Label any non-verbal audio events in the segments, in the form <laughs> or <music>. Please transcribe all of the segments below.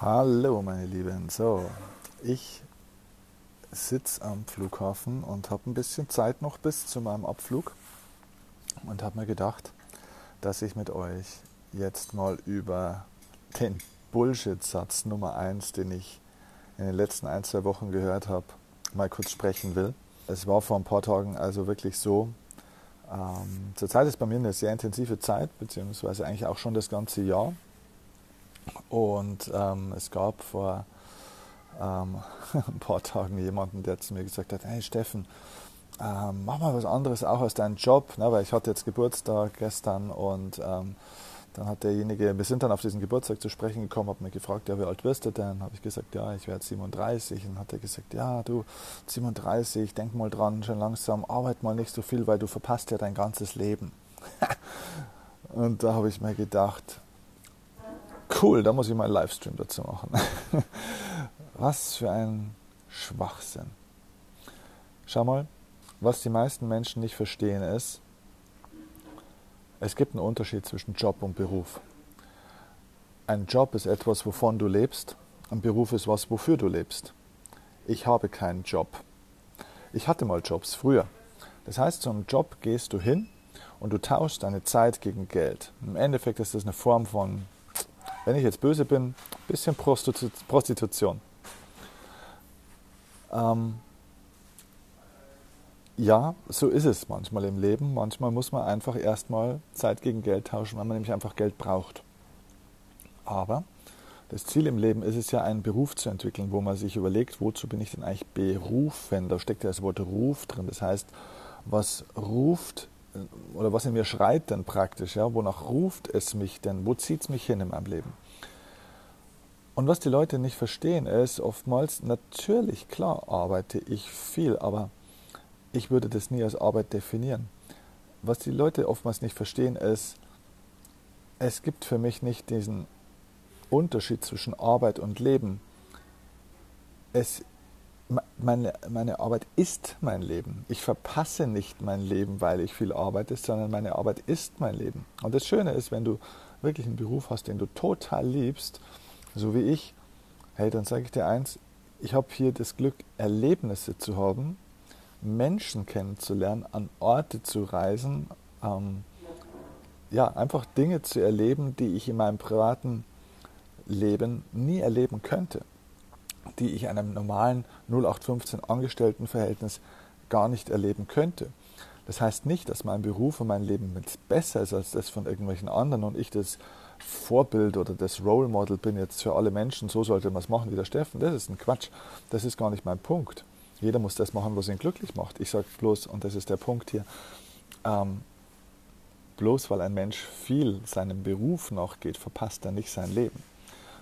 Hallo meine Lieben, so, ich sitze am Flughafen und habe ein bisschen Zeit noch bis zu meinem Abflug und habe mir gedacht, dass ich mit euch jetzt mal über den Bullshit-Satz Nummer 1, den ich in den letzten ein, zwei Wochen gehört habe, mal kurz sprechen will. Es war vor ein paar Tagen also wirklich so, ähm, zurzeit ist bei mir eine sehr intensive Zeit, beziehungsweise eigentlich auch schon das ganze Jahr. Und ähm, es gab vor ähm, <laughs> ein paar Tagen jemanden, der zu mir gesagt hat, hey Steffen, ähm, mach mal was anderes auch als deinen Job, ne, weil ich hatte jetzt Geburtstag gestern und ähm, dann hat derjenige, wir sind dann auf diesen Geburtstag zu sprechen gekommen, habe mich gefragt, ja, wie alt wirst du denn? Habe ich gesagt, ja, ich werde 37. Und hat er gesagt, ja, du 37, denk mal dran, schon langsam, arbeit mal nicht so viel, weil du verpasst ja dein ganzes Leben. <laughs> und da habe ich mir gedacht, cool, da muss ich mal einen Livestream dazu machen. <laughs> Was für ein Schwachsinn. Schau mal, was die meisten Menschen nicht verstehen ist, es gibt einen Unterschied zwischen Job und Beruf. Ein Job ist etwas, wovon du lebst, ein Beruf ist was, wofür du lebst. Ich habe keinen Job. Ich hatte mal Jobs früher. Das heißt, zum Job gehst du hin und du tauschst deine Zeit gegen Geld. Im Endeffekt ist das eine Form von wenn ich jetzt böse bin, ein bisschen Prostitu Prostitution. Ähm, ja, so ist es manchmal im Leben. Manchmal muss man einfach erstmal Zeit gegen Geld tauschen, weil man nämlich einfach Geld braucht. Aber das Ziel im Leben ist es ja, einen Beruf zu entwickeln, wo man sich überlegt, wozu bin ich denn eigentlich berufen? Da steckt ja das Wort Ruf drin. Das heißt, was ruft oder was in mir schreit denn praktisch, ja, wonach ruft es mich denn, wo zieht es mich hin in meinem Leben? Und was die Leute nicht verstehen, ist oftmals, natürlich, klar, arbeite ich viel, aber ich würde das nie als Arbeit definieren. Was die Leute oftmals nicht verstehen, ist, es gibt für mich nicht diesen Unterschied zwischen Arbeit und Leben. Es meine, meine Arbeit ist mein Leben. Ich verpasse nicht mein Leben, weil ich viel arbeite, sondern meine Arbeit ist mein Leben. Und das Schöne ist, wenn du wirklich einen Beruf hast, den du total liebst, so wie ich, hey, dann sage ich dir eins, ich habe hier das Glück, Erlebnisse zu haben, Menschen kennenzulernen, an Orte zu reisen, ähm, ja, einfach Dinge zu erleben, die ich in meinem privaten Leben nie erleben könnte die ich in einem normalen 0815 Angestelltenverhältnis gar nicht erleben könnte. Das heißt nicht, dass mein Beruf und mein Leben besser ist als das von irgendwelchen anderen und ich das Vorbild oder das Role Model bin jetzt für alle Menschen, so sollte man es machen wie der Steffen. Das ist ein Quatsch. Das ist gar nicht mein Punkt. Jeder muss das machen, was ihn glücklich macht. Ich sage bloß, und das ist der Punkt hier, ähm, bloß weil ein Mensch viel seinem Beruf nachgeht, verpasst er nicht sein Leben.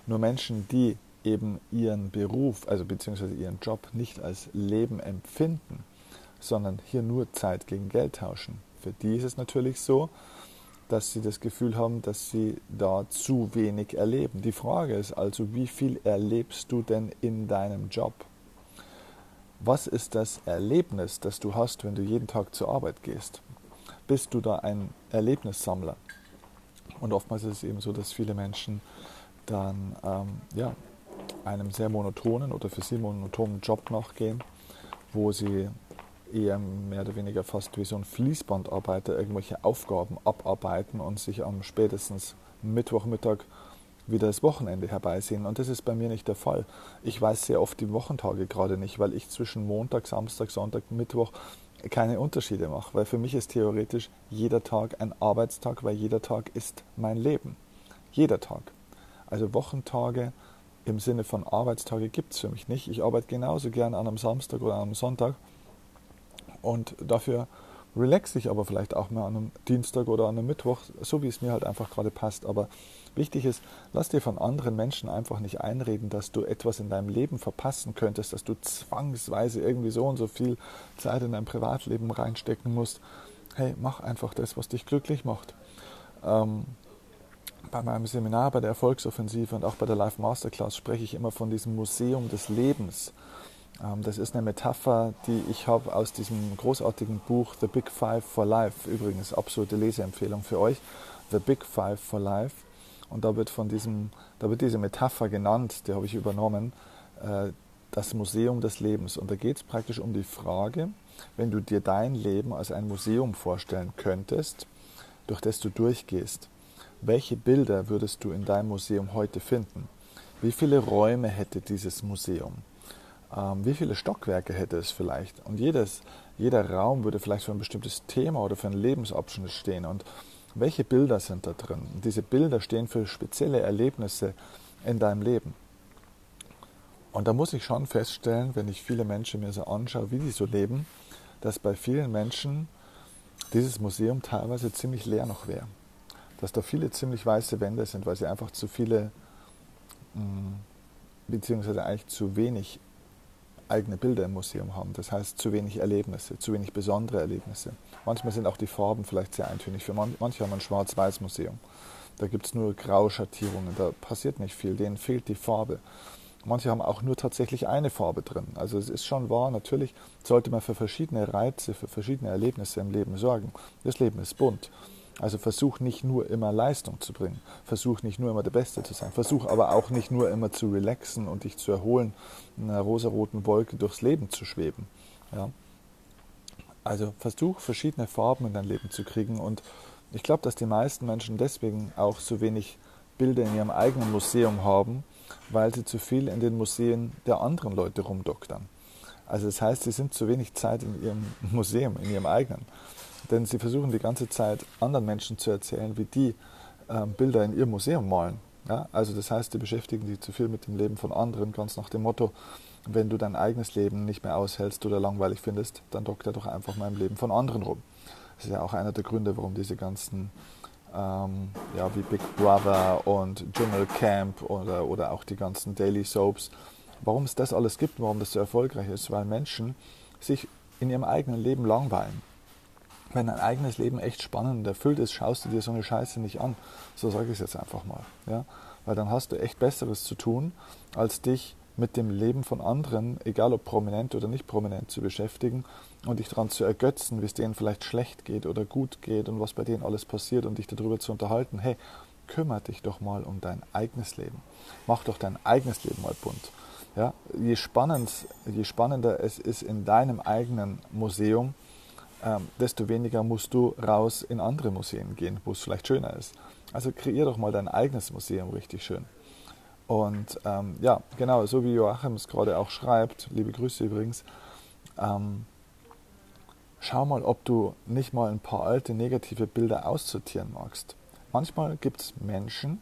Nur Menschen, die eben ihren Beruf, also beziehungsweise ihren Job nicht als Leben empfinden, sondern hier nur Zeit gegen Geld tauschen. Für die ist es natürlich so, dass sie das Gefühl haben, dass sie da zu wenig erleben. Die Frage ist also, wie viel erlebst du denn in deinem Job? Was ist das Erlebnis, das du hast, wenn du jeden Tag zur Arbeit gehst? Bist du da ein Erlebnissammler? Und oftmals ist es eben so, dass viele Menschen dann ähm, ja, einem sehr monotonen oder für sie monotonen Job nachgehen, wo sie eher mehr oder weniger fast wie so ein Fließbandarbeiter irgendwelche Aufgaben abarbeiten und sich am spätestens Mittwochmittag wieder das Wochenende herbeisehen. Und das ist bei mir nicht der Fall. Ich weiß sehr oft die Wochentage gerade nicht, weil ich zwischen Montag, Samstag, Sonntag, Mittwoch keine Unterschiede mache. Weil für mich ist theoretisch jeder Tag ein Arbeitstag, weil jeder Tag ist mein Leben. Jeder Tag. Also Wochentage im Sinne von Arbeitstage gibt es für mich nicht. Ich arbeite genauso gerne an einem Samstag oder an einem Sonntag und dafür relaxe ich aber vielleicht auch mal an einem Dienstag oder an einem Mittwoch, so wie es mir halt einfach gerade passt. Aber wichtig ist, lass dir von anderen Menschen einfach nicht einreden, dass du etwas in deinem Leben verpassen könntest, dass du zwangsweise irgendwie so und so viel Zeit in dein Privatleben reinstecken musst. Hey, mach einfach das, was dich glücklich macht. Ähm, bei meinem Seminar, bei der Erfolgsoffensive und auch bei der Live Masterclass spreche ich immer von diesem Museum des Lebens. Ähm, das ist eine Metapher, die ich habe aus diesem großartigen Buch The Big Five for Life. Übrigens absolute Leseempfehlung für euch. The Big Five for Life. Und da wird von diesem, da wird diese Metapher genannt, die habe ich übernommen, äh, das Museum des Lebens. Und da geht es praktisch um die Frage, wenn du dir dein Leben als ein Museum vorstellen könntest, durch das du durchgehst, welche Bilder würdest du in deinem Museum heute finden? Wie viele Räume hätte dieses Museum? Ähm, wie viele Stockwerke hätte es vielleicht? Und jedes, jeder Raum würde vielleicht für ein bestimmtes Thema oder für einen Lebensabschnitt stehen. Und welche Bilder sind da drin? Und diese Bilder stehen für spezielle Erlebnisse in deinem Leben. Und da muss ich schon feststellen, wenn ich viele Menschen mir so anschaue, wie die so leben, dass bei vielen Menschen dieses Museum teilweise ziemlich leer noch wäre. Dass da viele ziemlich weiße Wände sind, weil sie einfach zu viele, mm, beziehungsweise eigentlich zu wenig eigene Bilder im Museum haben. Das heißt, zu wenig Erlebnisse, zu wenig besondere Erlebnisse. Manchmal sind auch die Farben vielleicht sehr eintönig. Für manche haben ein Schwarz-Weiß-Museum. Da gibt es nur Grauschattierungen, da passiert nicht viel, denen fehlt die Farbe. Manche haben auch nur tatsächlich eine Farbe drin. Also es ist schon wahr, natürlich sollte man für verschiedene Reize, für verschiedene Erlebnisse im Leben sorgen. Das Leben ist bunt. Also versuch nicht nur immer Leistung zu bringen, versuch nicht nur immer der Beste zu sein, versuch aber auch nicht nur immer zu relaxen und dich zu erholen, in einer rosaroten Wolke durchs Leben zu schweben. Ja? Also versuch verschiedene Farben in dein Leben zu kriegen und ich glaube, dass die meisten Menschen deswegen auch so wenig Bilder in ihrem eigenen Museum haben, weil sie zu viel in den Museen der anderen Leute rumdoktern. Also das heißt, sie sind zu wenig Zeit in ihrem <laughs> Museum, in ihrem eigenen. Denn sie versuchen die ganze Zeit anderen Menschen zu erzählen, wie die ähm, Bilder in ihrem Museum malen. Ja? Also das heißt, sie beschäftigen sich zu viel mit dem Leben von anderen, ganz nach dem Motto, wenn du dein eigenes Leben nicht mehr aushältst oder langweilig findest, dann dokter doch einfach mal im Leben von anderen rum. Das ist ja auch einer der Gründe, warum diese ganzen ähm, ja, wie Big Brother und Camp oder, oder auch die ganzen Daily Soaps. Warum es das alles gibt, warum das so erfolgreich ist, weil Menschen sich in ihrem eigenen Leben langweilen. Wenn dein eigenes Leben echt spannend und erfüllt ist, schaust du dir so eine Scheiße nicht an. So sage ich es jetzt einfach mal. Ja? Weil dann hast du echt Besseres zu tun, als dich mit dem Leben von anderen, egal ob prominent oder nicht prominent, zu beschäftigen und dich daran zu ergötzen, wie es denen vielleicht schlecht geht oder gut geht und was bei denen alles passiert und dich darüber zu unterhalten. Hey, kümmere dich doch mal um dein eigenes Leben. Mach doch dein eigenes Leben mal bunt. Ja, je, spannend, je spannender es ist in deinem eigenen Museum, ähm, desto weniger musst du raus in andere Museen gehen, wo es vielleicht schöner ist. Also kreier doch mal dein eigenes Museum richtig schön. Und ähm, ja, genau, so wie Joachim es gerade auch schreibt, liebe Grüße übrigens, ähm, schau mal, ob du nicht mal ein paar alte negative Bilder aussortieren magst. Manchmal gibt es Menschen,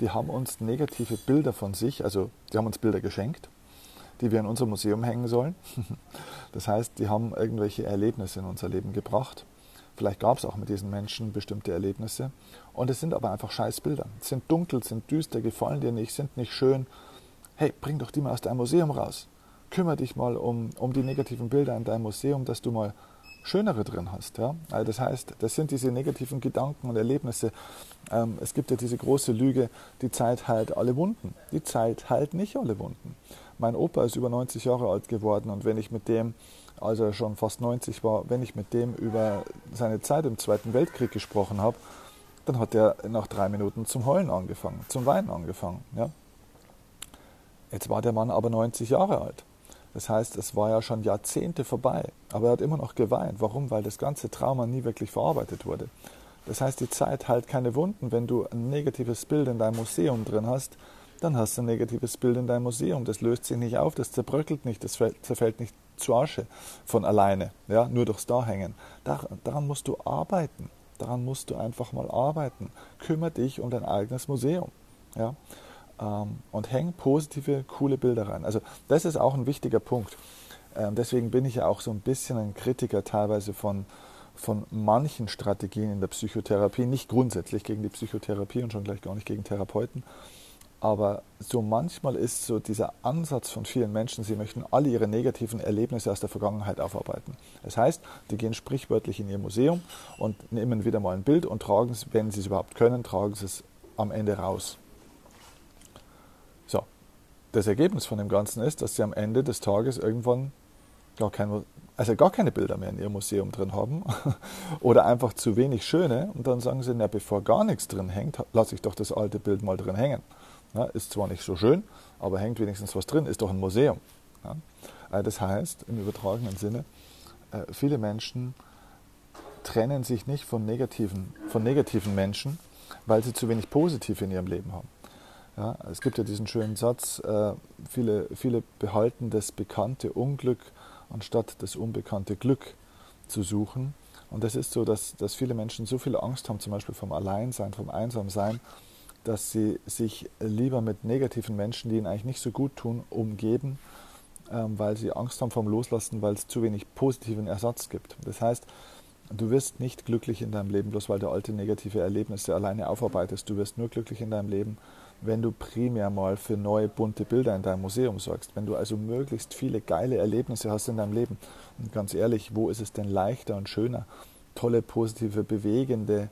die haben uns negative Bilder von sich, also die haben uns Bilder geschenkt, die wir in unser Museum hängen sollen. <laughs> Das heißt, die haben irgendwelche Erlebnisse in unser Leben gebracht. Vielleicht gab es auch mit diesen Menschen bestimmte Erlebnisse. Und es sind aber einfach scheiß Bilder. Sind dunkel, sind düster, gefallen dir nicht, sind nicht schön. Hey, bring doch die mal aus deinem Museum raus. Kümmer dich mal um, um die negativen Bilder in deinem Museum, dass du mal schönere drin hast. Ja? Also das heißt, das sind diese negativen Gedanken und Erlebnisse. Ähm, es gibt ja diese große Lüge, die Zeit heilt alle Wunden. Die Zeit heilt nicht alle Wunden. Mein Opa ist über 90 Jahre alt geworden und wenn ich mit dem, als er schon fast 90 war, wenn ich mit dem über seine Zeit im Zweiten Weltkrieg gesprochen habe, dann hat er nach drei Minuten zum Heulen angefangen, zum Weinen angefangen. Ja? Jetzt war der Mann aber 90 Jahre alt. Das heißt, es war ja schon Jahrzehnte vorbei, aber er hat immer noch geweint. Warum? Weil das ganze Trauma nie wirklich verarbeitet wurde. Das heißt, die Zeit heilt keine Wunden. Wenn du ein negatives Bild in deinem Museum drin hast, dann hast du ein negatives Bild in deinem Museum. Das löst sich nicht auf, das zerbröckelt nicht, das zerfällt nicht zu Asche von alleine, ja, nur durchs Dahängen. Daran musst du arbeiten. Daran musst du einfach mal arbeiten. Kümmere dich um dein eigenes Museum. Ja ähm, und häng positive, coole Bilder rein. Also das ist auch ein wichtiger Punkt. Ähm, deswegen bin ich ja auch so ein bisschen ein Kritiker teilweise von, von manchen Strategien in der Psychotherapie, nicht grundsätzlich gegen die Psychotherapie und schon gleich gar nicht gegen Therapeuten, aber so manchmal ist so dieser Ansatz von vielen Menschen, sie möchten alle ihre negativen Erlebnisse aus der Vergangenheit aufarbeiten. Das heißt, die gehen sprichwörtlich in ihr Museum und nehmen wieder mal ein Bild und tragen es, wenn sie es überhaupt können, tragen sie es am Ende raus. Das Ergebnis von dem Ganzen ist, dass sie am Ende des Tages irgendwann gar kein, also gar keine Bilder mehr in ihrem Museum drin haben <laughs> oder einfach zu wenig schöne und dann sagen sie, na, bevor gar nichts drin hängt, lasse ich doch das alte Bild mal drin hängen. Ja, ist zwar nicht so schön, aber hängt wenigstens was drin, ist doch ein Museum. Ja. Also das heißt, im übertragenen Sinne, äh, viele Menschen trennen sich nicht von negativen, von negativen Menschen, weil sie zu wenig positiv in ihrem Leben haben. Ja, es gibt ja diesen schönen Satz, äh, viele, viele behalten das bekannte Unglück, anstatt das unbekannte Glück zu suchen. Und das ist so, dass, dass viele Menschen so viel Angst haben, zum Beispiel vom Alleinsein, vom Einsamsein, dass sie sich lieber mit negativen Menschen, die ihnen eigentlich nicht so gut tun, umgeben, ähm, weil sie Angst haben vom Loslassen, weil es zu wenig positiven Ersatz gibt. Das heißt, du wirst nicht glücklich in deinem Leben, bloß weil du alte negative Erlebnisse alleine aufarbeitest. Du wirst nur glücklich in deinem Leben, wenn du primär mal für neue bunte Bilder in deinem Museum sorgst. Wenn du also möglichst viele geile Erlebnisse hast in deinem Leben. Und ganz ehrlich, wo ist es denn leichter und schöner, tolle, positive, bewegende,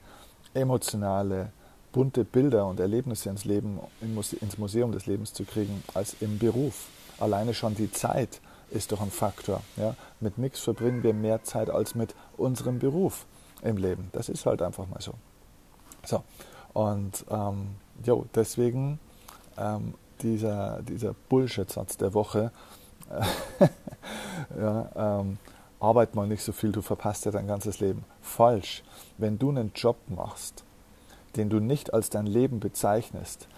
emotionale, bunte Bilder und Erlebnisse ins Leben, ins Museum des Lebens zu kriegen, als im Beruf. Alleine schon die Zeit ist doch ein Faktor. Ja? Mit nichts verbringen wir mehr Zeit als mit unserem Beruf im Leben. Das ist halt einfach mal so. So, und ähm, jo, deswegen ähm, dieser, dieser Bullshit-Satz der Woche. <laughs> ja, ähm, arbeit mal nicht so viel, du verpasst ja dein ganzes Leben. Falsch. Wenn du einen Job machst, den du nicht als dein Leben bezeichnest,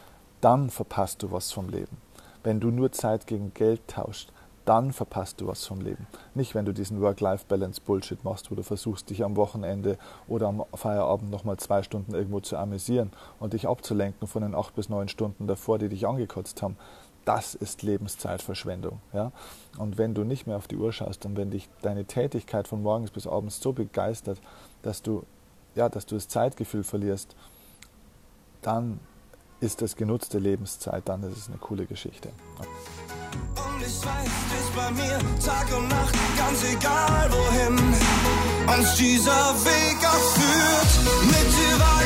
dann verpasst du was vom Leben. Wenn du nur Zeit gegen Geld tauscht, dann verpasst du was vom Leben. Nicht, wenn du diesen Work-Life-Balance-Bullshit machst, wo du versuchst, dich am Wochenende oder am Feierabend nochmal zwei Stunden irgendwo zu amüsieren und dich abzulenken von den acht bis neun Stunden davor, die dich angekotzt haben. Das ist Lebenszeitverschwendung. Ja? Und wenn du nicht mehr auf die Uhr schaust und wenn dich deine Tätigkeit von morgens bis abends so begeistert, dass du, ja, dass du das Zeitgefühl verlierst, dann ist das genutzte Lebenszeit, dann ist es eine coole Geschichte ich weiß, dich bei mir Tag und Nacht, ganz egal wohin uns dieser Weg auch führt. Mit dir weiter.